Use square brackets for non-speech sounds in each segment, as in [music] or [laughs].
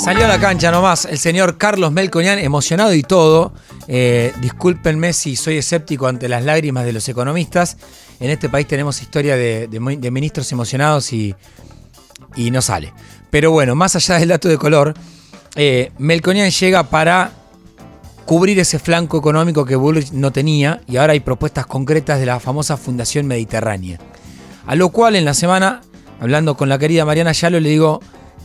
Salió a la cancha nomás el señor Carlos Melconian, emocionado y todo. Eh, discúlpenme si soy escéptico ante las lágrimas de los economistas. En este país tenemos historia de, ministros emocionados y, y, no sale. Pero bueno, más allá del dato de color, eh, Melconian llega para cubrir ese flanco económico que Bullrich no tenía y ahora hay propuestas concretas de la famosa Fundación Mediterránea. A lo cual en la semana, hablando con la querida Mariana Yalo, le digo,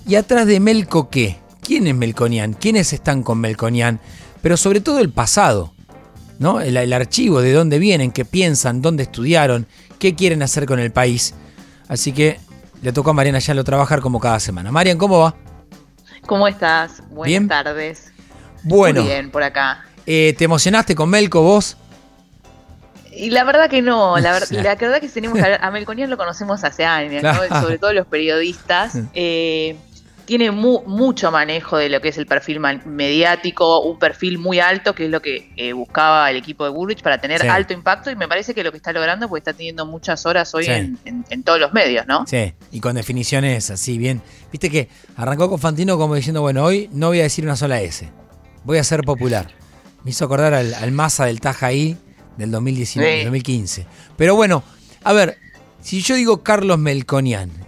¿y atrás de Melco qué? ¿Quién es Melconian? ¿Quiénes están con Melconian? Pero sobre todo el pasado, ¿no? El, archivo, de dónde vienen, qué piensan, dónde estudiaron, qué quieren hacer con el país. Así que le tocó a Mariana Yalo trabajar como cada semana. Marian, ¿cómo va? ¿Cómo estás? Buenas tardes. Bueno. Muy bien, por acá. Eh, ¿Te emocionaste con Melco vos? Y la verdad que no, la, [laughs] verdad que tenemos a, Melconian lo conocemos hace años, [laughs] sobre todo los periodistas. [laughs] Eh, tiene mucho manejo de lo que es el perfil mediático, un perfil muy alto, que es lo que eh, buscaba el equipo de Bullrich para tener alto impacto y me parece que lo que está logrando pues está teniendo muchas horas hoy en, todos los medios, ¿no? Sí, y con definiciones así bien. Viste que arrancó con Fantino como diciendo, bueno, hoy no voy a decir una sola S, voy a ser popular. Me hizo acordar al, al Massa del Tajaí del 2019, 2015. Pero bueno, a ver, si yo digo Carlos Melconian,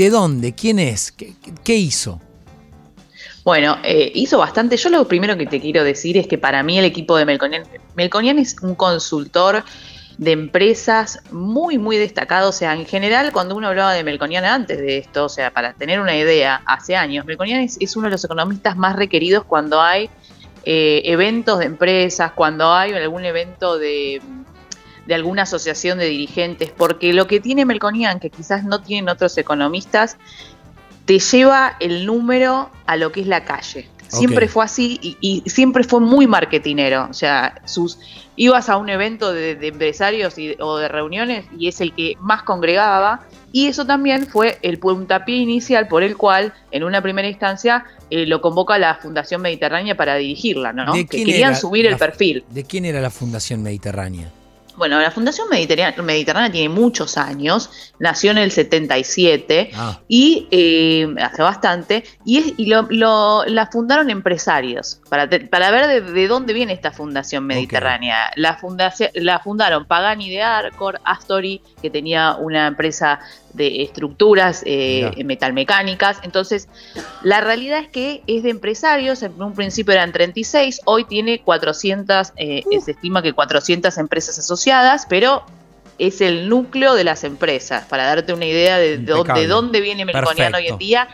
¿De dónde? ¿Quién es? ¿Qué, hizo? Bueno, eh, hizo bastante. Yo lo primero que te quiero decir es que para mí el equipo de Melconian, Melconian es un consultor de empresas muy, muy destacado. O sea, en general, cuando uno hablaba de Melconian antes de esto, o sea, para tener una idea, hace años, Melconian es, uno de los economistas más requeridos cuando hay eh, eventos de empresas, cuando hay algún evento de de alguna asociación de dirigentes, porque lo que tiene Melconian, que quizás no tienen otros economistas, te lleva el número a lo que es la calle. Siempre fue así y, siempre fue muy marketinero. O sea, sus ibas a un evento de, empresarios o de reuniones y es el que más congregaba. Y eso también fue el puntapié inicial por el cual, en una primera instancia, eh, lo convoca la Fundación Mediterránea para dirigirla, ¿no? Que querían subir el perfil. ¿De quién era la Fundación Mediterránea? Bueno, la Fundación Mediterránea, tiene muchos años, nació en el 77 ah. y eh, hace bastante, y, la fundaron empresarios, para, para ver de, dónde viene esta Fundación Mediterránea. La, fundación, la fundaron Pagani de Arcor, Astori, que tenía una empresa de estructuras eh, metalmecánicas. Entonces, la realidad es que es de empresarios, en un principio eran 36, hoy tiene 400, eh, se estima que 400 empresas asociadas, pero es el núcleo de las empresas, para darte una idea de, dónde, dónde viene Melconian hoy en día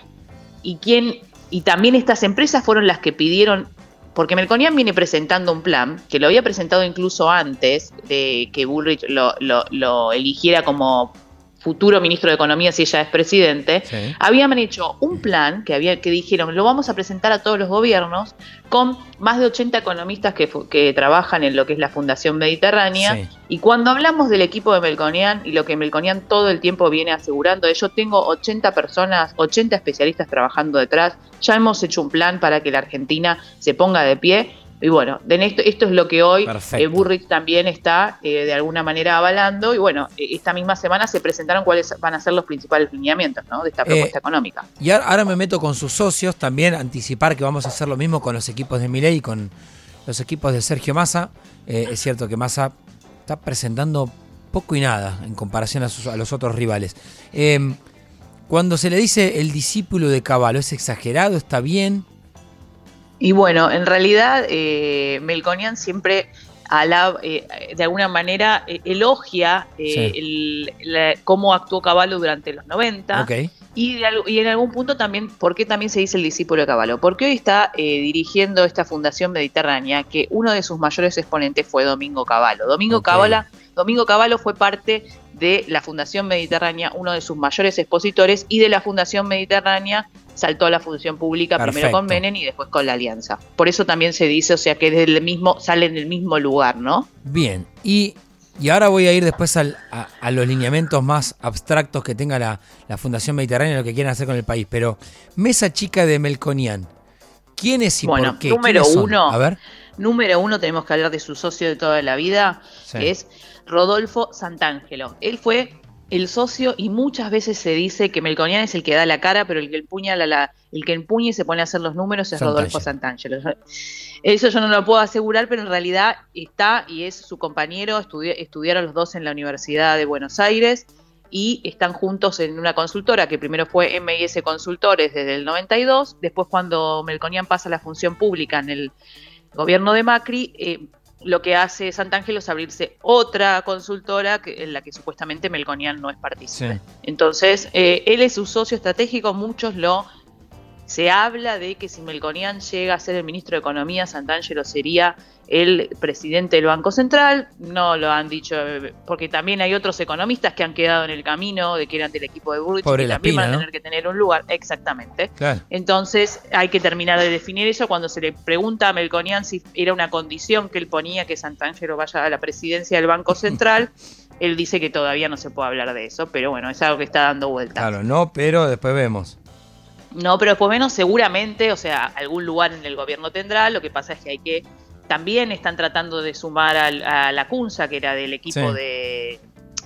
y quién, y también estas empresas fueron las que pidieron porque Melconian viene presentando un plan, que lo había presentado incluso antes de que Bullrich lo, lo eligiera como futuro ministro de Economía, si ella es presidente, habían hecho un plan que, había, que dijeron, lo vamos a presentar a todos los gobiernos, con más de 80 economistas que, que trabajan en lo que es la Fundación Mediterránea. Y cuando hablamos del equipo de Melconian y lo que Melconian todo el tiempo viene asegurando, yo tengo 80 personas, 80 especialistas trabajando detrás, ya hemos hecho un plan para que la Argentina se ponga de pie y bueno, esto, esto es lo que hoy eh, Burrich también está eh, de alguna manera avalando. Y bueno, e, esta misma semana se presentaron cuáles van a ser los principales lineamientos de esta propuesta eh, económica. Y ahora me meto con sus socios, también anticipar que vamos a hacer lo mismo con los equipos de Milei y con los equipos de Sergio Massa. es cierto que Massa está presentando poco y nada en comparación a, a los otros rivales. Em, cuando se le dice el discípulo de Caballo, ¿es exagerado? ¿Está bien? Y bueno, en realidad eh, Melconian siempre eh, de alguna manera eh, elogia cómo actuó Caballo durante los 90 y, y, en algún punto también, ¿por qué también se dice el discípulo de Caballo? Porque hoy está dirigiendo esta Fundación Mediterránea que uno de sus mayores exponentes fue Domingo Caballo. Domingo Caballo Domingo Cavallo fue parte de la Fundación Mediterránea, uno de sus mayores expositores, y de la Fundación Mediterránea saltó a la función pública primero con Menem y después con la Alianza. Por eso también se dice, o sea, que desde el mismo, sale en el mismo lugar, ¿no? Bien, y, y ahora voy a ir después a, los lineamientos más abstractos que tenga la, Fundación Mediterránea, lo que quieren hacer con el país, pero Mesa Chica de Melconian, ¿quién es y bueno, por qué? Número uno. A ver. Número uno, tenemos que hablar de su socio de toda la vida, que es Rodolfo Santangelo. Él fue el socio y muchas veces se dice que Melconian es el que da la cara, pero el que empuña la, el que empuña y se pone a hacer los números es Rodolfo Santangelo. Eso yo no lo puedo asegurar, pero en realidad está y es su compañero, estudiaron los dos en la Universidad de Buenos Aires y están juntos en una consultora que primero fue MIS Consultores desde el 92, después cuando Melconian pasa a la función pública en el gobierno de Macri, eh, lo que hace Santangelo es abrirse otra consultora que, en la que supuestamente Melconian no es partícipe. Entonces, eh, él es su socio estratégico, muchos lo... Se habla de que si Melconian llega a ser el ministro de Economía, Santangelo sería el presidente del Banco Central, no lo han dicho, porque también hay otros economistas que han quedado en el camino de que eran del equipo de Burrich y también van a tener que tener un lugar, exactamente. Entonces hay que terminar de definir eso. Cuando se le pregunta a Melconian si era una condición que él ponía que Santangelo vaya a la presidencia del Banco Central, él dice que todavía no se puede hablar de eso, pero bueno, es algo que está dando vueltas. Claro, no, pero después vemos. No, pero después menos seguramente, o sea, algún lugar en el gobierno tendrá, lo que pasa es que hay que también están tratando de sumar a, la Cunza, que era del equipo de,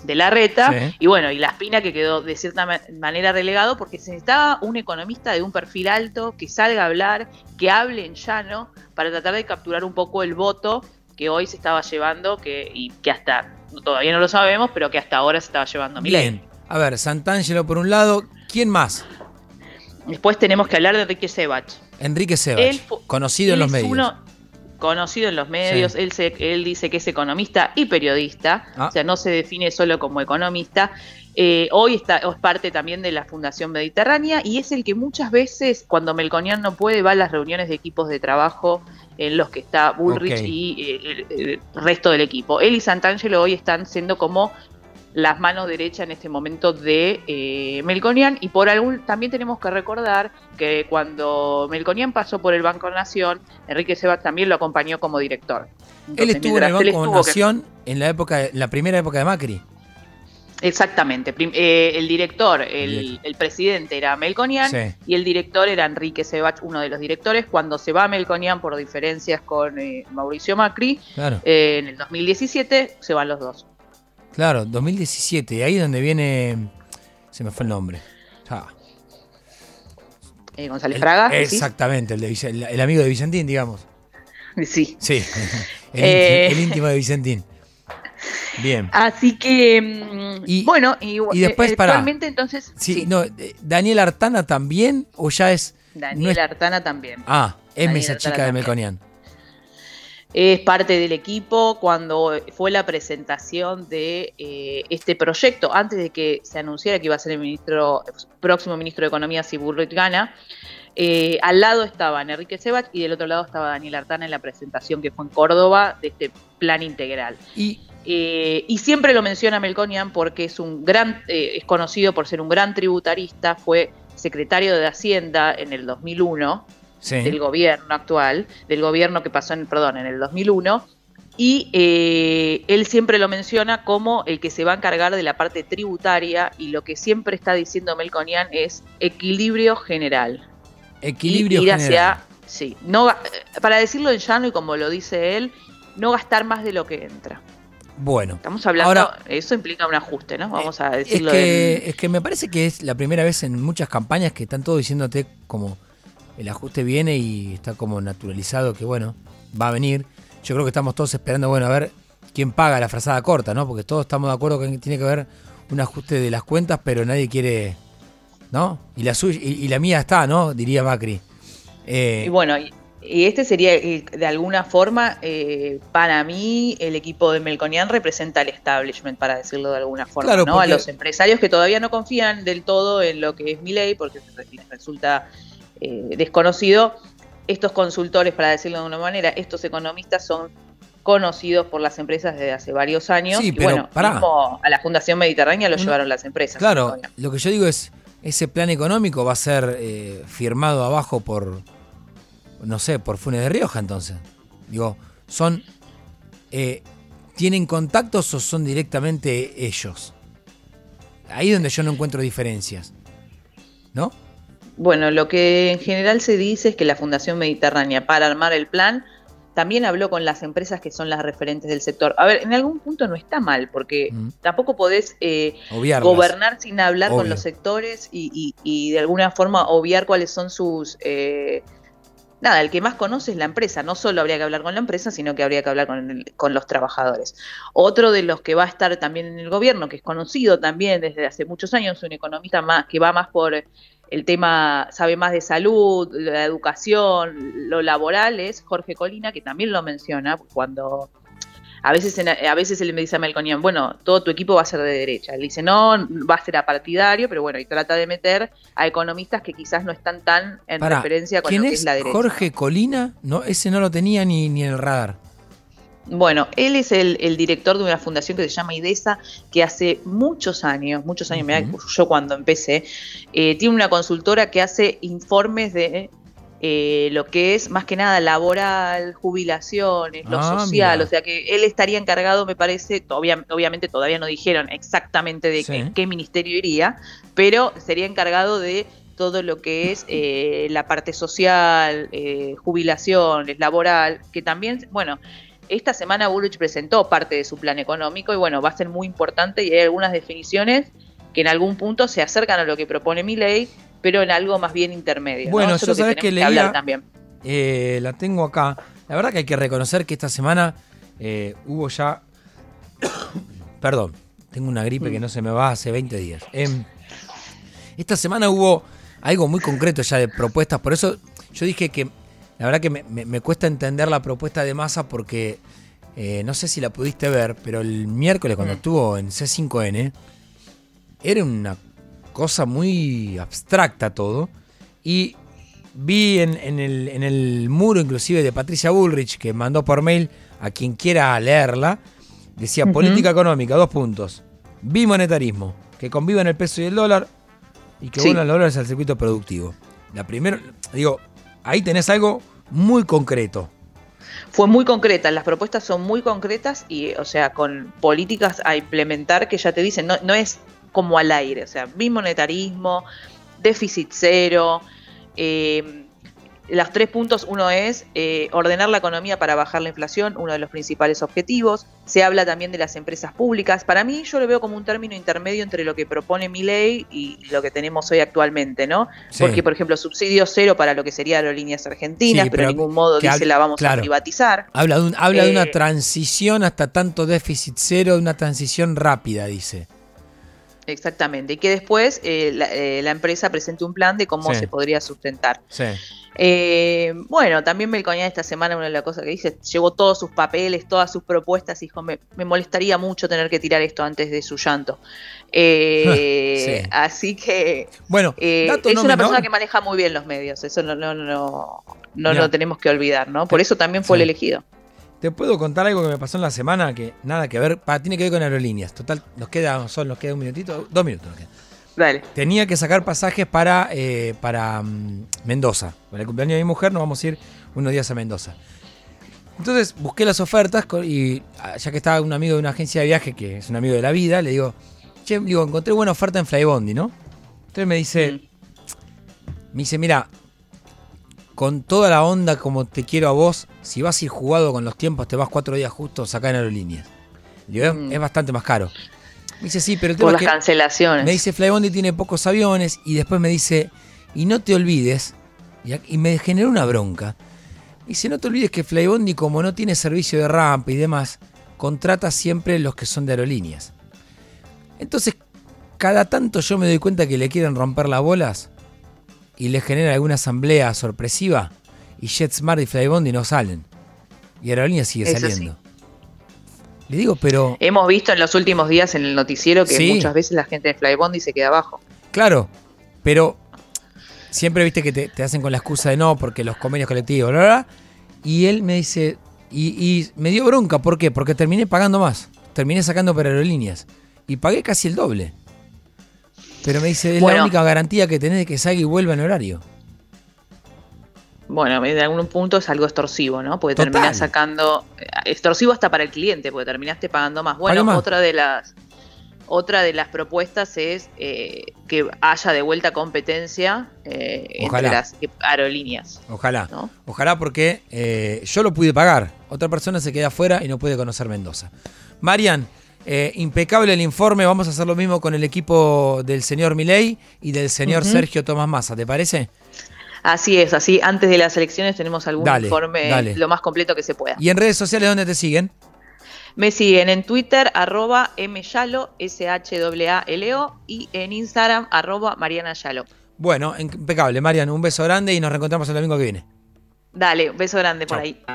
de, la reta, y bueno, y la Espina que quedó de cierta manera relegado porque se necesitaba un economista de un perfil alto que salga a hablar, que hable en llano, para tratar de capturar un poco el voto que hoy se estaba llevando, que, y que hasta, todavía no lo sabemos, pero que hasta ahora se estaba llevando Bien, a ver, Santangelo por un lado, ¿quién más? Después tenemos que hablar de Enrique Sebach. Enrique Sebach, conocido en los medios conocido en los medios, él, se, él dice que es economista y periodista, ah. o sea, no se define solo como economista. Eh, hoy está, es parte también de la Fundación Mediterránea y es el que muchas veces, cuando Melconian no puede, va a las reuniones de equipos de trabajo en los que está Bullrich y eh, el, resto del equipo. Él y Santangelo hoy están siendo como las manos derechas en este momento de eh, Melconian y por algún también tenemos que recordar que cuando Melconian pasó por el Banco Nación, Enrique Sebas también lo acompañó como director. él estuvo en el Banco Nación en la época, la primera época de Macri. Exactamente. Eh, el director, el, presidente era Melconian y el director era Enrique Sebach, uno de los directores. Cuando se va Melconian por diferencias con eh, Mauricio Macri, en el 2017 se van los dos. Claro, 2017, ahí donde viene. Se me fue el nombre. Eh, González Fraga. Exactamente, el, de, el, amigo de Vicentín, digamos. [laughs] Sí. Sí, [laughs] eh, el, íntimo de Vicentín. Bien. Así que, mm, y, bueno, y, después para. entonces. Sí, no, eh, ¿Daniel Artana también o ya es. Daniel Artana también. Ah, es esa chica de Melconian es parte del equipo cuando fue la presentación de eh, este proyecto, antes de que se anunciara que iba a ser el ministro, próximo ministro de Economía si Burrit gana. Eh, al lado estaban Enrique Sebach y del otro lado estaba Daniel Artana en la presentación que fue en Córdoba de este plan integral. Y, eh, y siempre lo menciona Melconian porque es un gran, es conocido por ser un gran tributarista, fue secretario de Hacienda en el 2001 del gobierno actual, del gobierno que pasó en, perdón, en el 2001, y eh, él siempre lo menciona como el que se va a encargar de la parte tributaria y lo que siempre está diciendo Melconian es equilibrio general. Equilibrio general. sí, no, para decirlo en llano y como lo dice él, no gastar más de lo que entra. Bueno, estamos hablando, eso implica un ajuste, ¿no? Vamos a decirlo. Es que, es que me parece que es la primera vez en muchas campañas que están todos diciéndote como el ajuste viene y está como naturalizado que, bueno, va a venir. Yo creo que estamos todos esperando, bueno, a ver quién paga la frazada corta, ¿no? Porque todos estamos de acuerdo que tiene que haber un ajuste de las cuentas, pero nadie quiere, ¿no? Y la, suya, y, la mía está, ¿no? Diría Macri. Eh, y bueno, y, este sería, de alguna forma, eh, para mí, el equipo de Melconian representa el establishment, para decirlo de alguna forma, ¿no? A los empresarios que todavía no confían del todo en lo que es mi ley, porque resulta eh, desconocido, estos consultores, para decirlo de una manera, estos economistas son conocidos por las empresas desde hace varios años. y bueno, mismo a la Fundación Mediterránea lo llevaron las empresas. Claro, lo que yo digo es, ese plan económico va a ser eh, firmado abajo por, no sé, por Funes de Rioja entonces. Digo, son... Eh, ¿Tienen contactos o son directamente ellos? Ahí es donde yo no encuentro diferencias. ¿No? Bueno, lo que en general se dice es que la Fundación Mediterránea, para armar el plan, también habló con las empresas que son las referentes del sector. A ver, en algún punto no está mal, porque mm. tampoco podés eh, gobernar sin hablar con los sectores y, de alguna forma obviar cuáles son sus... Eh, nada, el que más conoce es la empresa. No solo habría que hablar con la empresa, sino que habría que hablar con, con, los trabajadores. Otro de los que va a estar también en el gobierno, que es conocido también desde hace muchos años, un economista más que va más por el tema, sabe más de salud, la educación, lo laboral, es Jorge Colina, que también lo menciona cuando a veces, a veces él me dice a Melconian, bueno, todo tu equipo va a ser de derecha. Él dice, no, va a ser apartidario, pero bueno, y trata de meter a economistas que quizás no están tan en referencia con lo que es, la derecha. Jorge Colina, no, ese no lo tenía ni, ni en el radar. Bueno, él es el, director de una fundación que se llama IDESA, que hace muchos años, muchos años, yo cuando empecé, eh, tiene una consultora que hace informes de eh, lo que es más que nada laboral, jubilaciones, lo ah, social, o sea que él estaría encargado, me parece, obviamente todavía no dijeron exactamente de qué, ministerio iría, pero sería encargado de todo lo que es [laughs] eh, la parte social, eh, jubilaciones, laboral, que también, bueno, esta semana Bullrich presentó parte de su plan económico y bueno, va a ser muy importante y hay algunas definiciones que en algún punto se acercan a lo que propone mi ley, pero en algo más bien intermedio. Bueno, yo sabes que, leía, también. Eh, la tengo acá. La verdad que hay que reconocer que esta semana eh, hubo ya. [coughs] Perdón, tengo una gripe que no se me va hace 20 días. Em, esta semana hubo algo muy concreto ya de propuestas, por eso yo dije que la verdad que me, cuesta entender la propuesta de masa porque eh, no sé si la pudiste ver, pero el miércoles cuando mm. estuvo en C5N era una cosa muy abstracta todo. Y vi en, el, muro inclusive de Patricia Bullrich, que mandó por mail a quien quiera leerla, decía política económica, dos puntos. Bimonetarismo, que conviva en el peso y el dólar y que sí. los dólares al circuito productivo. La primera, digo, ahí tenés algo muy concreto. Fue muy concreta, las propuestas son muy concretas y, o sea, con políticas a implementar que ya te dicen, no, no es como al aire, o sea, bimonetarismo, déficit cero. Eh, los tres puntos, uno es eh, ordenar la economía para bajar la inflación, uno de los principales objetivos. Se habla también de las empresas públicas. Para mí yo lo veo como un término intermedio entre lo que propone mi ley y lo que tenemos hoy actualmente, ¿no? Porque, por ejemplo, subsidio cero para lo que sería aerolíneas argentinas, pero, de ningún modo dice la vamos a privatizar. Habla, de, habla de una eh, transición hasta tanto déficit cero, de una transición rápida, dice. Exactamente, y que después eh, eh, la, empresa presente un plan de cómo se podría sustentar. Eh, bueno, también Melconian esta semana una de las cosas que dice, llevó todos sus papeles, todas sus propuestas, y dijo, me, molestaría mucho tener que tirar esto antes de su llanto. [laughs] Así que bueno, es una persona que maneja muy bien los medios, eso no, no, no, no, lo tenemos que olvidar, ¿no? Por eso también fue el elegido. Te puedo contar algo que me pasó en la semana que nada que ver, tiene que ver con aerolíneas. Total, nos queda, son, nos queda un minutito, dos minutos nos Dale. Tenía que sacar pasajes para, eh, para mm, Mendoza. Para el cumpleaños de mi mujer nos vamos a ir unos días a Mendoza. Entonces busqué las ofertas y ah, ya que estaba un amigo de una agencia de viaje, que es un amigo de la vida, le digo, che, digo, encontré buena oferta en Flybondi, ¿no? Entonces me dice, mm. me dice, mira, con toda la onda como te quiero a vos, si vas a ir jugado con los tiempos, te vas cuatro días justos acá en aerolíneas. Mm. es, bastante más caro. Me dice, sí, pero el Por las cancelaciones. Me dice, Flybondi tiene pocos aviones y después me dice, y no te olvides, y, me generó una bronca. Dice, no te olvides que Flybondi, como no tiene servicio de rampa y demás, contrata siempre los que son de aerolíneas. Entonces, cada tanto yo me doy cuenta que le quieren romper las bolas y le genera alguna asamblea sorpresiva y JetSmart y Flybondi no salen. Y Aerolínea sigue saliendo. Le digo, pero... Hemos visto en los últimos días en el noticiero que muchas veces la gente de Flybondi se queda abajo. Claro, pero siempre viste que te, hacen con la excusa de no, porque los convenios colectivos, bla, bla, Y él me dice, y, y, me dio bronca, ¿por qué? Porque terminé pagando más. Terminé sacando por aerolíneas. Y pagué casi el doble. Pero me dice, es la única garantía que tenés de que salga y vuelva en horario. Bueno, en algún punto es algo extorsivo, ¿no? Porque terminás sacando. Eh, extorsivo hasta para el cliente, porque terminaste pagando más. Bueno, otra de las. Otra de las propuestas es eh, que haya de vuelta competencia eh, entre las aerolíneas. Ojalá. Ojalá porque eh, yo lo pude pagar. Otra persona se queda afuera y no puede conocer Mendoza. Marian, eh, impecable el informe. Vamos a hacer lo mismo con el equipo del señor Milei y del señor Sergio Tomás Massa. ¿Te parece? Así es, así antes de las elecciones tenemos algún informe lo más completo que se pueda. ¿Y en redes sociales dónde te siguen? Me siguen en Twitter, arroba myalo, S-H-A-L-O, y en Instagram, arroba Mariana Yalo. Bueno, impecable, Mariana, un beso grande y nos reencontramos el domingo que viene. Dale, un beso grande por ahí.